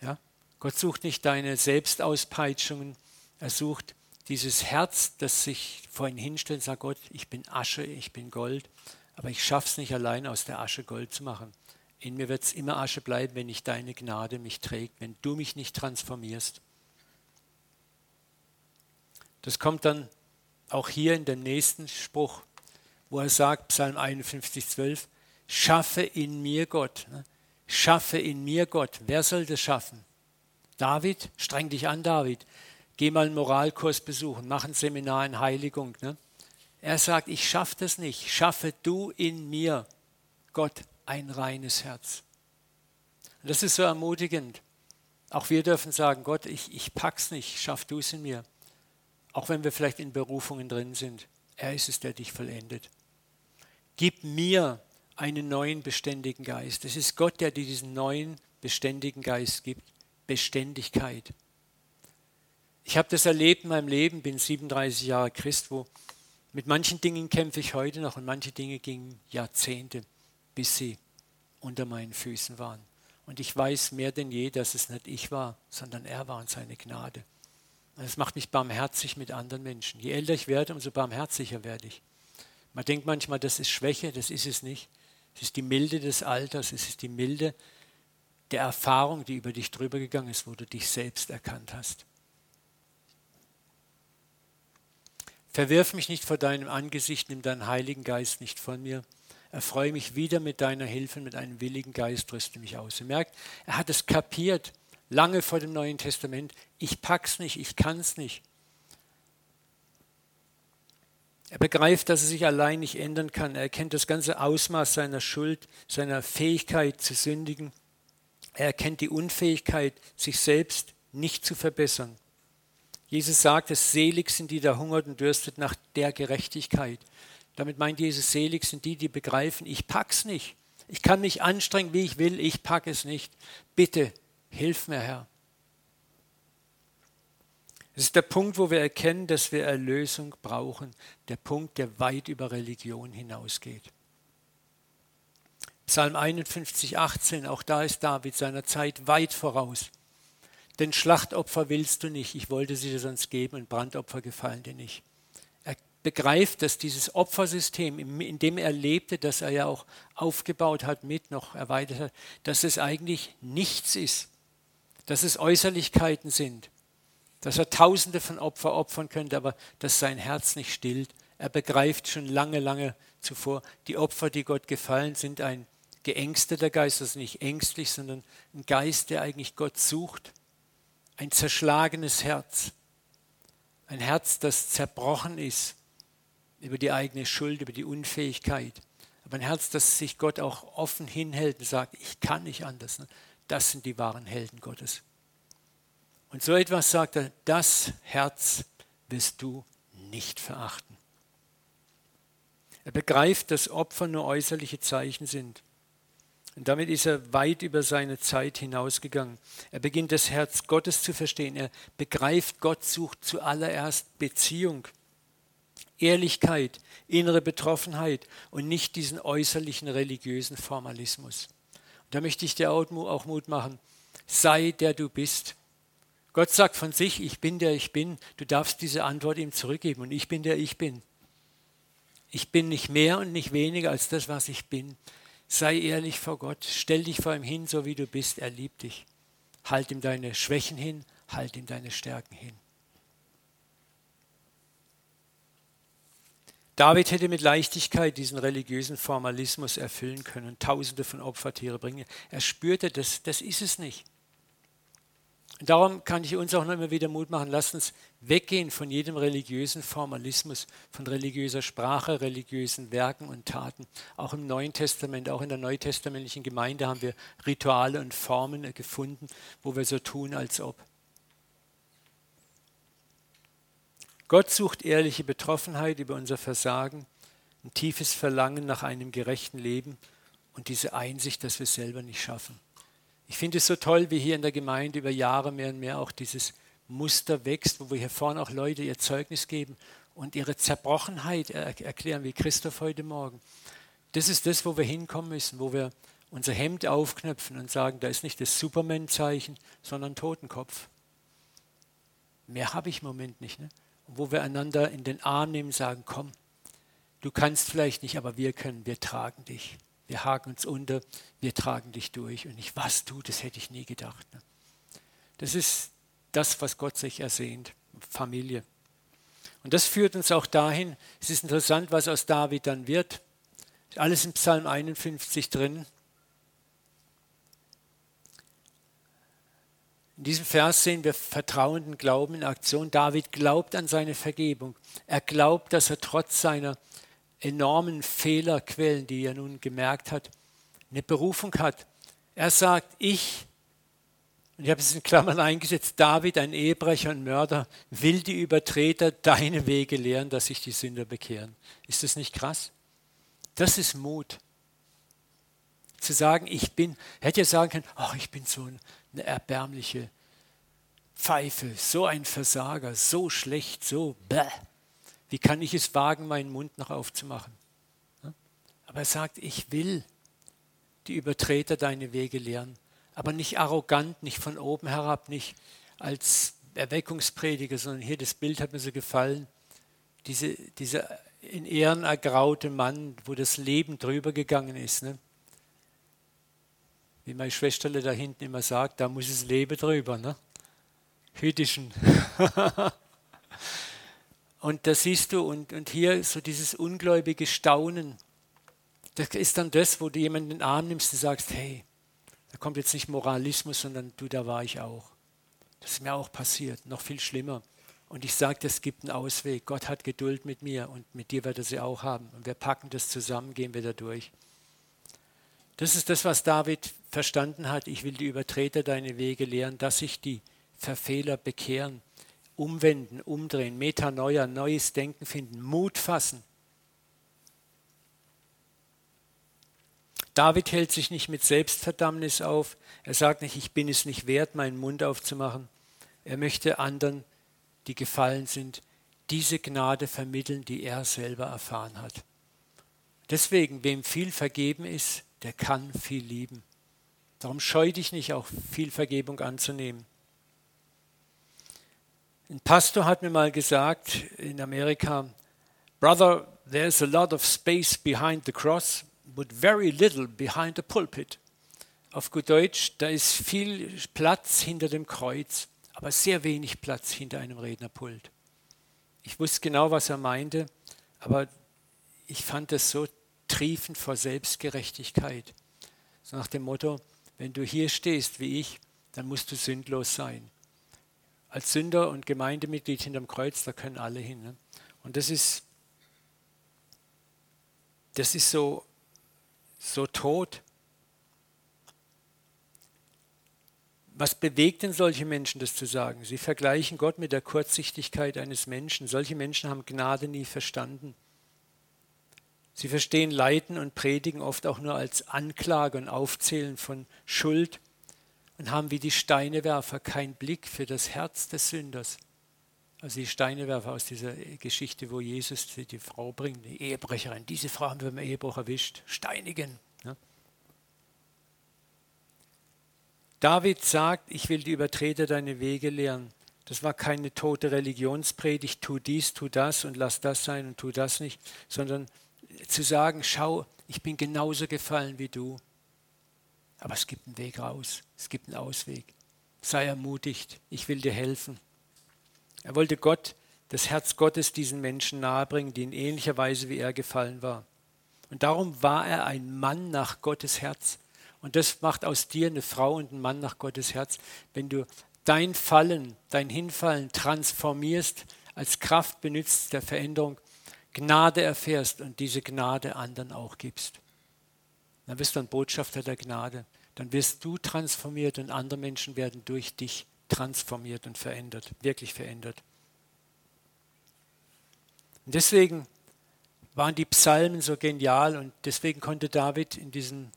Ja? Gott sucht nicht deine Selbstauspeitschungen, er sucht dieses Herz, das sich vor ihn hinstellt und sagt, Gott, ich bin Asche, ich bin Gold, aber ich schaffe es nicht allein aus der Asche Gold zu machen. In mir wird es immer Asche bleiben, wenn nicht deine Gnade mich trägt, wenn du mich nicht transformierst. Das kommt dann auch hier in dem nächsten Spruch, wo er sagt, Psalm 51, 12, schaffe in mir Gott. Ne? Schaffe in mir Gott. Wer soll das schaffen? David, streng dich an, David. Geh mal einen Moralkurs besuchen, mach ein Seminar in Heiligung. Ne? Er sagt, ich schaffe das nicht. Schaffe du in mir, Gott, ein reines Herz. Und das ist so ermutigend. Auch wir dürfen sagen, Gott, ich, ich pack's nicht, schaff du es in mir. Auch wenn wir vielleicht in Berufungen drin sind. Er ist es, der dich vollendet. Gib mir einen neuen beständigen Geist. Es ist Gott, der dir diesen neuen beständigen Geist gibt. Beständigkeit. Ich habe das erlebt in meinem Leben, bin 37 Jahre Christ, wo mit manchen Dingen kämpfe ich heute noch und manche Dinge gingen Jahrzehnte bis sie unter meinen Füßen waren. Und ich weiß mehr denn je, dass es nicht ich war, sondern er war und seine Gnade. Und das macht mich barmherzig mit anderen Menschen. Je älter ich werde, umso barmherziger werde ich. Man denkt manchmal, das ist Schwäche, das ist es nicht. Es ist die Milde des Alters, es ist die Milde der Erfahrung, die über dich drüber gegangen ist, wo du dich selbst erkannt hast. Verwirf mich nicht vor deinem Angesicht, nimm deinen Heiligen Geist nicht von mir. Erfreue mich wieder mit deiner Hilfe, mit einem willigen Geist, rüste mich aus. Ihr merkt, er hat es kapiert, lange vor dem Neuen Testament. Ich pack's nicht, ich kann's nicht. Er begreift, dass er sich allein nicht ändern kann. Er erkennt das ganze Ausmaß seiner Schuld, seiner Fähigkeit zu sündigen. Er erkennt die Unfähigkeit, sich selbst nicht zu verbessern. Jesus sagt, es selig sind die, da hungert und dürstet nach der Gerechtigkeit. Damit meint Jesus, selig sind die, die begreifen, ich pack's nicht. Ich kann mich anstrengen, wie ich will, ich packe es nicht. Bitte, hilf mir, Herr. Das ist der Punkt, wo wir erkennen, dass wir Erlösung brauchen. Der Punkt, der weit über Religion hinausgeht. Psalm 51, 18, auch da ist David seiner Zeit weit voraus. Denn Schlachtopfer willst du nicht, ich wollte sie dir sonst geben und Brandopfer gefallen dir nicht. Begreift, dass dieses Opfersystem, in dem er lebte, das er ja auch aufgebaut hat, mit noch erweitert hat, dass es eigentlich nichts ist, dass es Äußerlichkeiten sind dass er tausende von Opfer opfern könnte, aber dass sein Herz nicht stillt. Er begreift schon lange, lange zuvor, die Opfer, die Gott gefallen, sind ein geängsteter Geist, also nicht ängstlich, sondern ein Geist, der eigentlich Gott sucht. Ein zerschlagenes Herz. Ein Herz, das zerbrochen ist über die eigene Schuld, über die Unfähigkeit. Aber ein Herz, das sich Gott auch offen hinhält und sagt, ich kann nicht anders. Das sind die wahren Helden Gottes. Und so etwas sagt er, das Herz wirst du nicht verachten. Er begreift, dass Opfer nur äußerliche Zeichen sind. Und damit ist er weit über seine Zeit hinausgegangen. Er beginnt das Herz Gottes zu verstehen. Er begreift, Gott sucht zuallererst Beziehung, Ehrlichkeit, innere Betroffenheit und nicht diesen äußerlichen religiösen Formalismus. Und da möchte ich dir auch Mut machen. Sei der du bist. Gott sagt von sich, ich bin der ich bin. Du darfst diese Antwort ihm zurückgeben und ich bin der ich bin. Ich bin nicht mehr und nicht weniger als das, was ich bin. Sei ehrlich vor Gott, stell dich vor ihm hin, so wie du bist, er liebt dich. Halt ihm deine Schwächen hin, halt ihm deine Stärken hin. David hätte mit Leichtigkeit diesen religiösen Formalismus erfüllen können tausende von Opfertiere bringen. Er spürte, das, das ist es nicht. Darum kann ich uns auch noch immer wieder Mut machen, lasst uns weggehen von jedem religiösen Formalismus, von religiöser Sprache, religiösen Werken und Taten. Auch im Neuen Testament, auch in der neutestamentlichen Gemeinde haben wir Rituale und Formen gefunden, wo wir so tun, als ob. Gott sucht ehrliche Betroffenheit über unser Versagen, ein tiefes Verlangen nach einem gerechten Leben und diese Einsicht, dass wir es selber nicht schaffen. Ich finde es so toll, wie hier in der Gemeinde über Jahre mehr und mehr auch dieses Muster wächst, wo wir hier vorne auch Leute ihr Zeugnis geben und ihre Zerbrochenheit erklären, wie Christoph heute Morgen. Das ist das, wo wir hinkommen müssen, wo wir unser Hemd aufknöpfen und sagen, da ist nicht das Superman-Zeichen, sondern Totenkopf. Mehr habe ich im Moment nicht. Ne? Wo wir einander in den Arm nehmen sagen, komm, du kannst vielleicht nicht, aber wir können, wir tragen dich. Wir haken uns unter, wir tragen dich durch. Und nicht, was du, das hätte ich nie gedacht. Ne? Das ist das, was Gott sich ersehnt, Familie. Und das führt uns auch dahin, es ist interessant, was aus David dann wird. Alles im Psalm 51 drin. In diesem Vers sehen wir vertrauenden Glauben in Aktion. David glaubt an seine Vergebung. Er glaubt, dass er trotz seiner enormen Fehlerquellen, die er nun gemerkt hat, eine Berufung hat. Er sagt, ich, und ich habe es in Klammern eingesetzt, David, ein Ehebrecher und Mörder, will die Übertreter deine Wege lehren, dass sich die Sünder bekehren. Ist das nicht krass? Das ist Mut. Zu sagen, ich bin, hätte ja sagen können, oh, ich bin so eine erbärmliche Pfeife, so ein Versager, so schlecht, so bäh. Wie kann ich es wagen, meinen Mund noch aufzumachen? Aber er sagt, ich will die Übertreter deine Wege lehren. Aber nicht arrogant, nicht von oben herab, nicht als Erweckungsprediger, sondern hier das Bild hat mir so gefallen. Diese, dieser in Ehren ergraute Mann, wo das Leben drüber gegangen ist. Ne? Wie meine Schwesterle da hinten immer sagt, da muss es Leben drüber. Ne? Hütischen. Und da siehst du, und, und hier so dieses ungläubige Staunen. Das ist dann das, wo du jemanden in den Arm nimmst und sagst, hey, da kommt jetzt nicht Moralismus, sondern du, da war ich auch. Das ist mir auch passiert, noch viel schlimmer. Und ich sage, es gibt einen Ausweg. Gott hat Geduld mit mir und mit dir wird er sie auch haben. Und wir packen das zusammen, gehen wir da durch. Das ist das, was David verstanden hat. Ich will die Übertreter deine Wege lehren, dass sich die Verfehler bekehren umwenden, umdrehen, Metanoia, neues Denken finden, Mut fassen. David hält sich nicht mit Selbstverdammnis auf. Er sagt nicht, ich bin es nicht wert, meinen Mund aufzumachen. Er möchte anderen die gefallen sind, diese Gnade vermitteln, die er selber erfahren hat. Deswegen, wem viel vergeben ist, der kann viel lieben. Darum scheu dich nicht, auch viel Vergebung anzunehmen. Ein Pastor hat mir mal gesagt in Amerika, Brother, there's a lot of space behind the cross, but very little behind the pulpit. Auf gut Deutsch, da ist viel Platz hinter dem Kreuz, aber sehr wenig Platz hinter einem Rednerpult. Ich wusste genau, was er meinte, aber ich fand es so triefend vor Selbstgerechtigkeit. So nach dem Motto, wenn du hier stehst wie ich, dann musst du sündlos sein. Als Sünder und Gemeindemitglied hinterm Kreuz, da können alle hin. Ne? Und das ist, das ist so, so tot. Was bewegt denn solche Menschen, das zu sagen? Sie vergleichen Gott mit der Kurzsichtigkeit eines Menschen. Solche Menschen haben Gnade nie verstanden. Sie verstehen Leiten und Predigen oft auch nur als Anklage und Aufzählen von Schuld und haben wie die Steinewerfer keinen Blick für das Herz des Sünders. Also die Steinewerfer aus dieser Geschichte, wo Jesus die Frau bringt, die Ehebrecherin. Diese Frau haben wir im Ehebruch erwischt. Steinigen. David sagt, ich will die Übertreter deine Wege lehren. Das war keine tote Religionspredigt, tu dies, tu das und lass das sein und tu das nicht, sondern zu sagen, schau, ich bin genauso gefallen wie du. Aber es gibt einen Weg raus, es gibt einen Ausweg. Sei ermutigt, ich will dir helfen. Er wollte Gott, das Herz Gottes diesen Menschen nahebringen, die in ähnlicher Weise wie er gefallen war. Und darum war er ein Mann nach Gottes Herz. Und das macht aus dir eine Frau und einen Mann nach Gottes Herz, wenn du dein Fallen, dein Hinfallen transformierst, als Kraft benutzt der Veränderung, Gnade erfährst und diese Gnade anderen auch gibst. Dann wirst du ein Botschafter der Gnade. Dann wirst du transformiert und andere Menschen werden durch dich transformiert und verändert, wirklich verändert. Und deswegen waren die Psalmen so genial und deswegen konnte David in diesen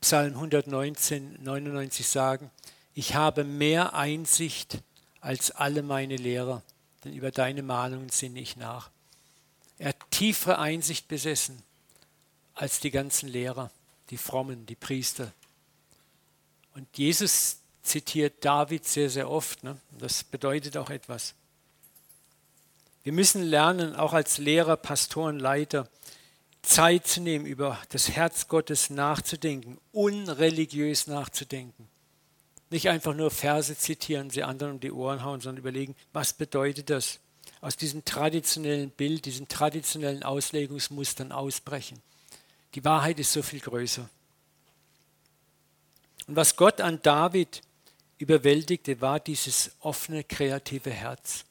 Psalm 119, 99 sagen, ich habe mehr Einsicht als alle meine Lehrer, denn über deine Mahnungen sinne ich nach. Er hat tiefere Einsicht besessen als die ganzen Lehrer, die Frommen, die Priester. Und Jesus zitiert David sehr, sehr oft. Ne? Das bedeutet auch etwas. Wir müssen lernen, auch als Lehrer, Pastoren, Leiter, Zeit zu nehmen, über das Herz Gottes nachzudenken, unreligiös nachzudenken. Nicht einfach nur Verse zitieren, sie anderen um die Ohren hauen, sondern überlegen, was bedeutet das? Aus diesem traditionellen Bild, diesen traditionellen Auslegungsmustern ausbrechen. Die Wahrheit ist so viel größer. Und was Gott an David überwältigte, war dieses offene, kreative Herz,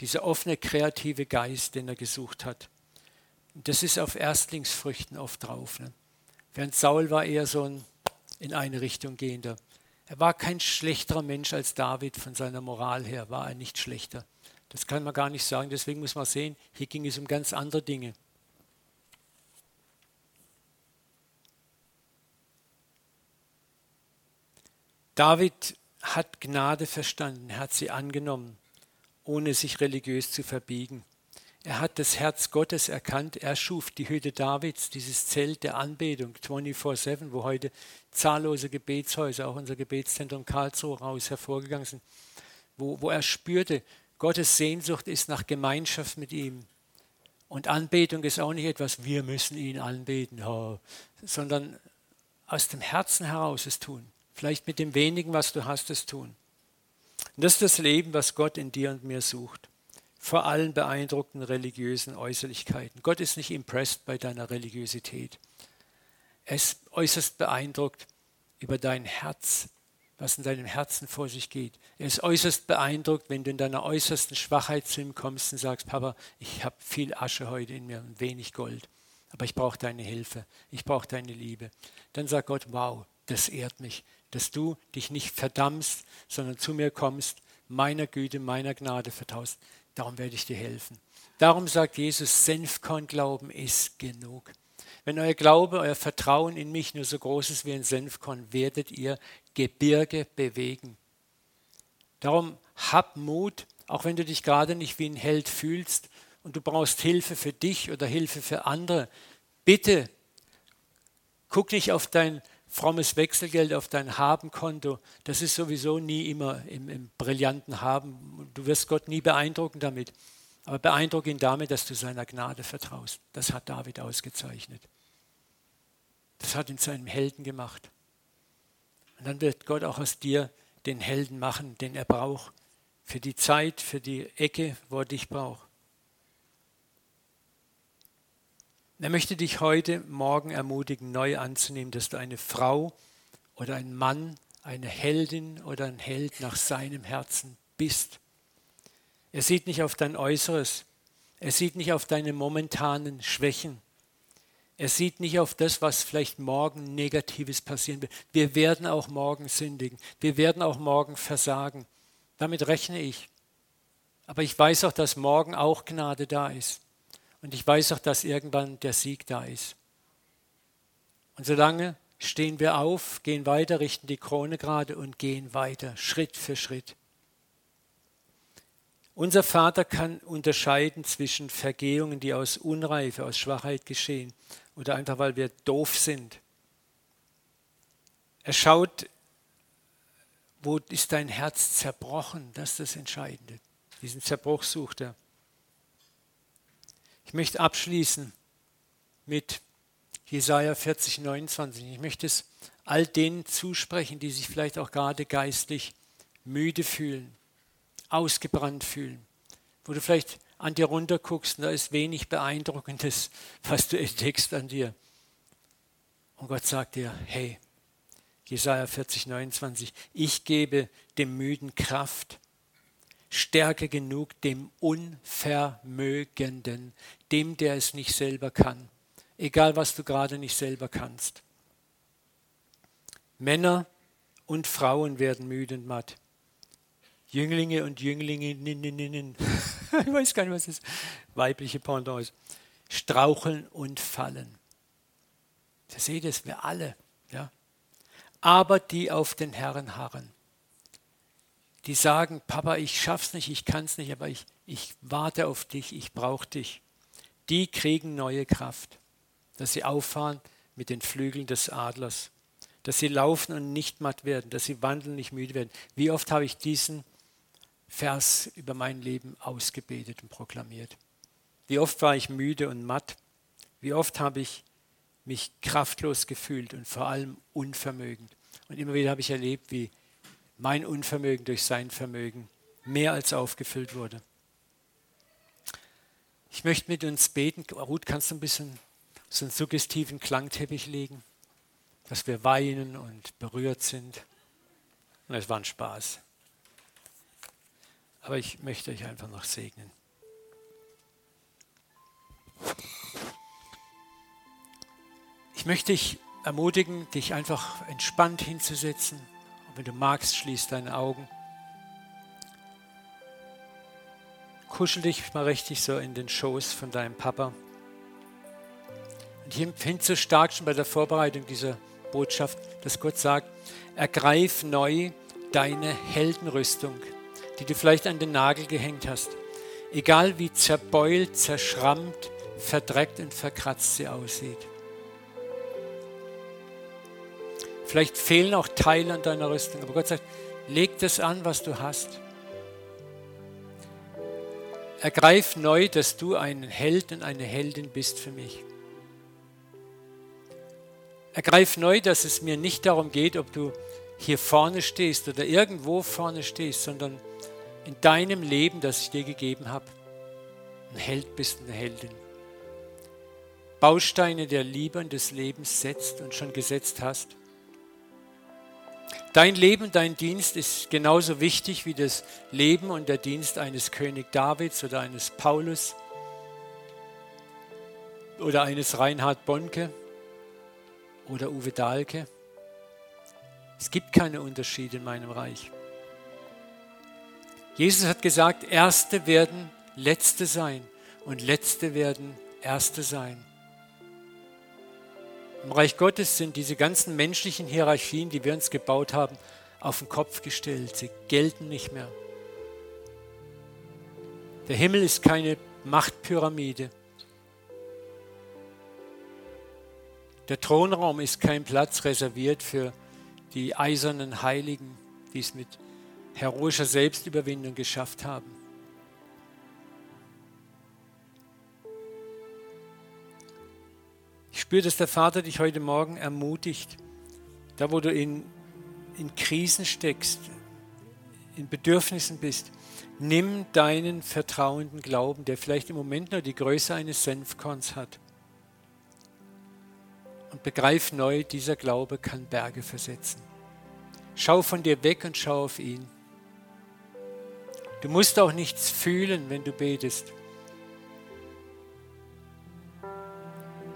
dieser offene, kreative Geist, den er gesucht hat. Das ist auf Erstlingsfrüchten oft drauf. Ne? Während Saul war eher so ein in eine Richtung gehender. Er war kein schlechterer Mensch als David von seiner Moral her, war er nicht schlechter. Das kann man gar nicht sagen. Deswegen muss man sehen, hier ging es um ganz andere Dinge. David hat Gnade verstanden, er hat sie angenommen, ohne sich religiös zu verbiegen. Er hat das Herz Gottes erkannt. Er schuf die Hütte Davids, dieses Zelt der Anbetung 24-7, wo heute zahllose Gebetshäuser, auch unser Gebetszentrum Karlsruhe raus hervorgegangen sind, wo, wo er spürte, Gottes Sehnsucht ist nach Gemeinschaft mit ihm. Und Anbetung ist auch nicht etwas, wir müssen ihn anbeten, oh, sondern aus dem Herzen heraus es tun. Vielleicht mit dem wenigen, was du hast, es tun. Und das ist das Leben, was Gott in dir und mir sucht vor allen beeindruckten religiösen Äußerlichkeiten. Gott ist nicht impressed bei deiner Religiosität. Er ist äußerst beeindruckt über dein Herz, was in deinem Herzen vor sich geht. Er ist äußerst beeindruckt, wenn du in deiner äußersten Schwachheit zu ihm kommst und sagst, Papa, ich habe viel Asche heute in mir und wenig Gold, aber ich brauche deine Hilfe, ich brauche deine Liebe. Dann sagt Gott, wow, das ehrt mich, dass du dich nicht verdammst, sondern zu mir kommst, meiner Güte, meiner Gnade vertraust. Darum werde ich dir helfen. Darum sagt Jesus, Senfkornglauben ist genug. Wenn euer Glaube, euer Vertrauen in mich nur so groß ist wie ein Senfkorn, werdet ihr Gebirge bewegen. Darum hab Mut, auch wenn du dich gerade nicht wie ein Held fühlst und du brauchst Hilfe für dich oder Hilfe für andere. Bitte guck nicht auf dein frommes Wechselgeld, auf dein Habenkonto. Das ist sowieso nie immer im, im brillanten Haben. Du wirst Gott nie beeindrucken damit. Aber beeindruck ihn damit, dass du seiner Gnade vertraust. Das hat David ausgezeichnet. Das hat ihn zu einem Helden gemacht. Und dann wird Gott auch aus dir den Helden machen, den er braucht. Für die Zeit, für die Ecke, wo er dich braucht. Er möchte dich heute Morgen ermutigen, neu anzunehmen, dass du eine Frau oder ein Mann, eine Heldin oder ein Held nach seinem Herzen bist. Er sieht nicht auf dein Äußeres. Er sieht nicht auf deine momentanen Schwächen. Er sieht nicht auf das, was vielleicht morgen Negatives passieren wird. Wir werden auch morgen sündigen. Wir werden auch morgen versagen. Damit rechne ich. Aber ich weiß auch, dass morgen auch Gnade da ist. Und ich weiß auch, dass irgendwann der Sieg da ist. Und solange stehen wir auf, gehen weiter, richten die Krone gerade und gehen weiter, Schritt für Schritt. Unser Vater kann unterscheiden zwischen Vergehungen, die aus Unreife, aus Schwachheit geschehen oder einfach weil wir doof sind. Er schaut, wo ist dein Herz zerbrochen, das ist das Entscheidende. Diesen Zerbruch sucht er. Ich möchte abschließen mit Jesaja 40, 29. Ich möchte es all denen zusprechen, die sich vielleicht auch gerade geistlich müde fühlen, ausgebrannt fühlen, wo du vielleicht an dir runterguckst und da ist wenig Beeindruckendes, was du entdeckst an dir. Und Gott sagt dir, hey, Jesaja 40, 29, ich gebe dem Müden Kraft, Stärke genug dem Unvermögenden, dem, der es nicht selber kann, egal was du gerade nicht selber kannst. Männer und Frauen werden müde und matt. Jünglinge und Jünglinge, nin, nin, nin, ich weiß gar nicht, was das weibliche Pendant ist, straucheln und fallen. Da seht ihr es, wir alle. Ja? Aber die auf den Herrn harren, die sagen, Papa, ich schaff's nicht, ich kann's nicht, aber ich, ich warte auf dich, ich brauche dich. Die kriegen neue Kraft, dass sie auffahren mit den Flügeln des Adlers, dass sie laufen und nicht matt werden, dass sie wandeln, nicht müde werden. Wie oft habe ich diesen Vers über mein Leben ausgebetet und proklamiert. Wie oft war ich müde und matt. Wie oft habe ich mich kraftlos gefühlt und vor allem unvermögend. Und immer wieder habe ich erlebt, wie mein Unvermögen durch sein Vermögen mehr als aufgefüllt wurde. Ich möchte mit uns beten. Ruth, kannst du ein bisschen so einen suggestiven Klangteppich legen, dass wir weinen und berührt sind? es war ein Spaß. Aber ich möchte euch einfach noch segnen. Ich möchte dich ermutigen, dich einfach entspannt hinzusetzen. Wenn du magst, schließ deine Augen. Kuschel dich mal richtig so in den Schoß von deinem Papa. Und ich empfinde so stark schon bei der Vorbereitung dieser Botschaft, dass Gott sagt, ergreif neu deine Heldenrüstung die du vielleicht an den Nagel gehängt hast. Egal wie zerbeult, zerschrammt, verdreckt und verkratzt sie aussieht. Vielleicht fehlen auch Teile an deiner Rüstung, aber Gott sagt, leg das an, was du hast. Ergreif neu, dass du ein Held und eine Heldin bist für mich. Ergreif neu, dass es mir nicht darum geht, ob du hier vorne stehst oder irgendwo vorne stehst, sondern in deinem Leben, das ich dir gegeben habe, ein Held bist, eine Heldin. Bausteine der Liebe und des Lebens setzt und schon gesetzt hast. Dein Leben, dein Dienst ist genauso wichtig wie das Leben und der Dienst eines König Davids oder eines Paulus oder eines Reinhard Bonke oder Uwe Dahlke. Es gibt keine Unterschiede in meinem Reich. Jesus hat gesagt, Erste werden Letzte sein und Letzte werden Erste sein. Im Reich Gottes sind diese ganzen menschlichen Hierarchien, die wir uns gebaut haben, auf den Kopf gestellt. Sie gelten nicht mehr. Der Himmel ist keine Machtpyramide. Der Thronraum ist kein Platz reserviert für die eisernen Heiligen, die es mit heroischer Selbstüberwindung geschafft haben. Spüre, dass der Vater dich heute Morgen ermutigt, da wo du in, in Krisen steckst, in Bedürfnissen bist, nimm deinen vertrauenden Glauben, der vielleicht im Moment nur die Größe eines Senfkorns hat. Und begreif neu, dieser Glaube kann Berge versetzen. Schau von dir weg und schau auf ihn. Du musst auch nichts fühlen, wenn du betest.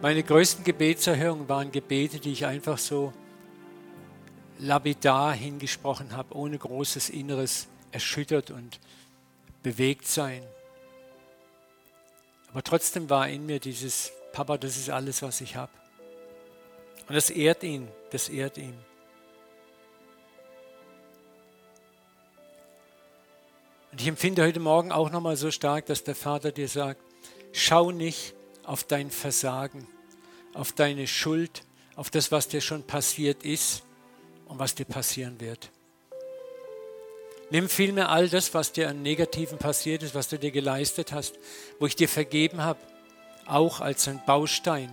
Meine größten Gebetserhörungen waren Gebete, die ich einfach so lapidar hingesprochen habe, ohne großes Inneres erschüttert und bewegt sein. Aber trotzdem war in mir dieses, Papa, das ist alles, was ich habe. Und das ehrt ihn, das ehrt ihn. Und ich empfinde heute Morgen auch nochmal so stark, dass der Vater dir sagt, schau nicht auf dein Versagen, auf deine Schuld, auf das, was dir schon passiert ist und was dir passieren wird. Nimm vielmehr all das, was dir an Negativen passiert ist, was du dir geleistet hast, wo ich dir vergeben habe, auch als ein Baustein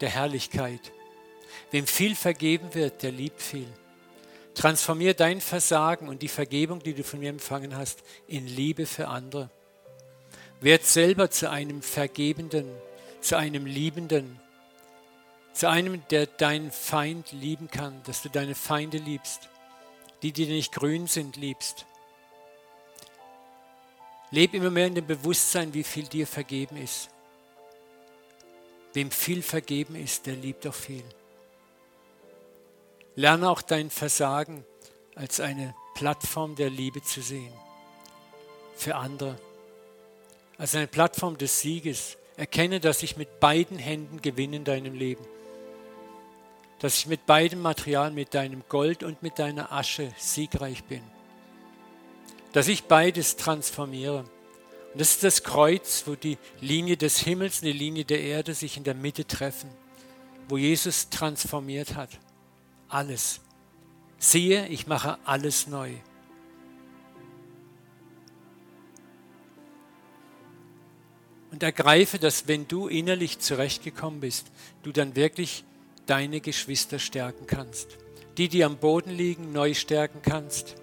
der Herrlichkeit. Wem viel vergeben wird, der liebt viel. Transformier dein Versagen und die Vergebung, die du von mir empfangen hast, in Liebe für andere. Werd selber zu einem Vergebenden, zu einem Liebenden, zu einem, der deinen Feind lieben kann, dass du deine Feinde liebst, die, die nicht grün sind, liebst. Leb immer mehr in dem Bewusstsein, wie viel dir vergeben ist. Wem viel vergeben ist, der liebt auch viel. Lerne auch dein Versagen als eine Plattform der Liebe zu sehen. Für andere. Als eine Plattform des Sieges. Erkenne, dass ich mit beiden Händen gewinne in deinem Leben dass ich mit beidem Material, mit deinem Gold und mit deiner Asche siegreich bin. Dass ich beides transformiere. Und das ist das Kreuz, wo die Linie des Himmels und die Linie der Erde sich in der Mitte treffen, wo Jesus transformiert hat. Alles. Siehe, ich mache alles neu. Und ergreife, dass wenn du innerlich zurechtgekommen bist, du dann wirklich deine Geschwister stärken kannst. Die, die am Boden liegen, neu stärken kannst.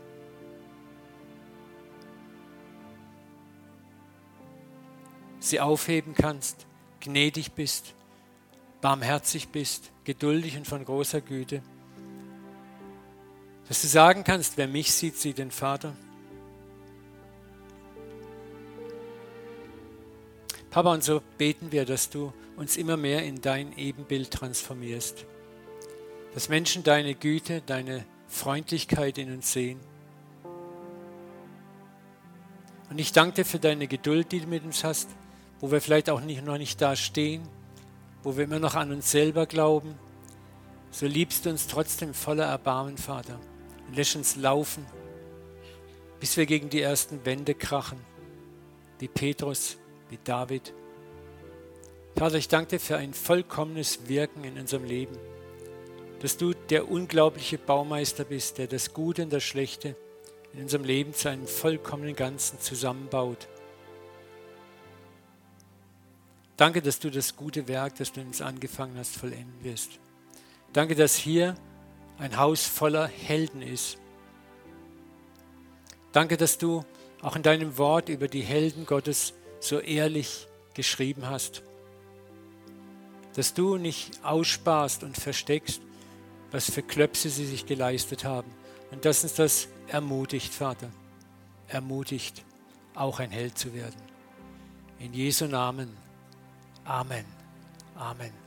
Sie aufheben kannst, gnädig bist, barmherzig bist, geduldig und von großer Güte. Dass du sagen kannst, wer mich sieht, sieht den Vater. Papa, und so beten wir, dass du uns immer mehr in dein Ebenbild transformierst. Dass Menschen deine Güte, deine Freundlichkeit in uns sehen. Und ich danke dir für deine Geduld, die du mit uns hast, wo wir vielleicht auch nicht, noch nicht da stehen, wo wir immer noch an uns selber glauben. So liebst du uns trotzdem voller Erbarmen, Vater, und lässt uns laufen, bis wir gegen die ersten Wände krachen, wie Petrus wie David. Vater, ich danke dir für ein vollkommenes Wirken in unserem Leben, dass du der unglaubliche Baumeister bist, der das Gute und das Schlechte in unserem Leben zu einem vollkommenen Ganzen zusammenbaut. Danke, dass du das gute Werk, das du uns angefangen hast, vollenden wirst. Danke, dass hier ein Haus voller Helden ist. Danke, dass du auch in deinem Wort über die Helden Gottes so ehrlich geschrieben hast. Dass du nicht aussparst und versteckst, was für Klöpse sie sich geleistet haben. Und dass uns das ermutigt, Vater. Ermutigt, auch ein Held zu werden. In Jesu Namen. Amen. Amen.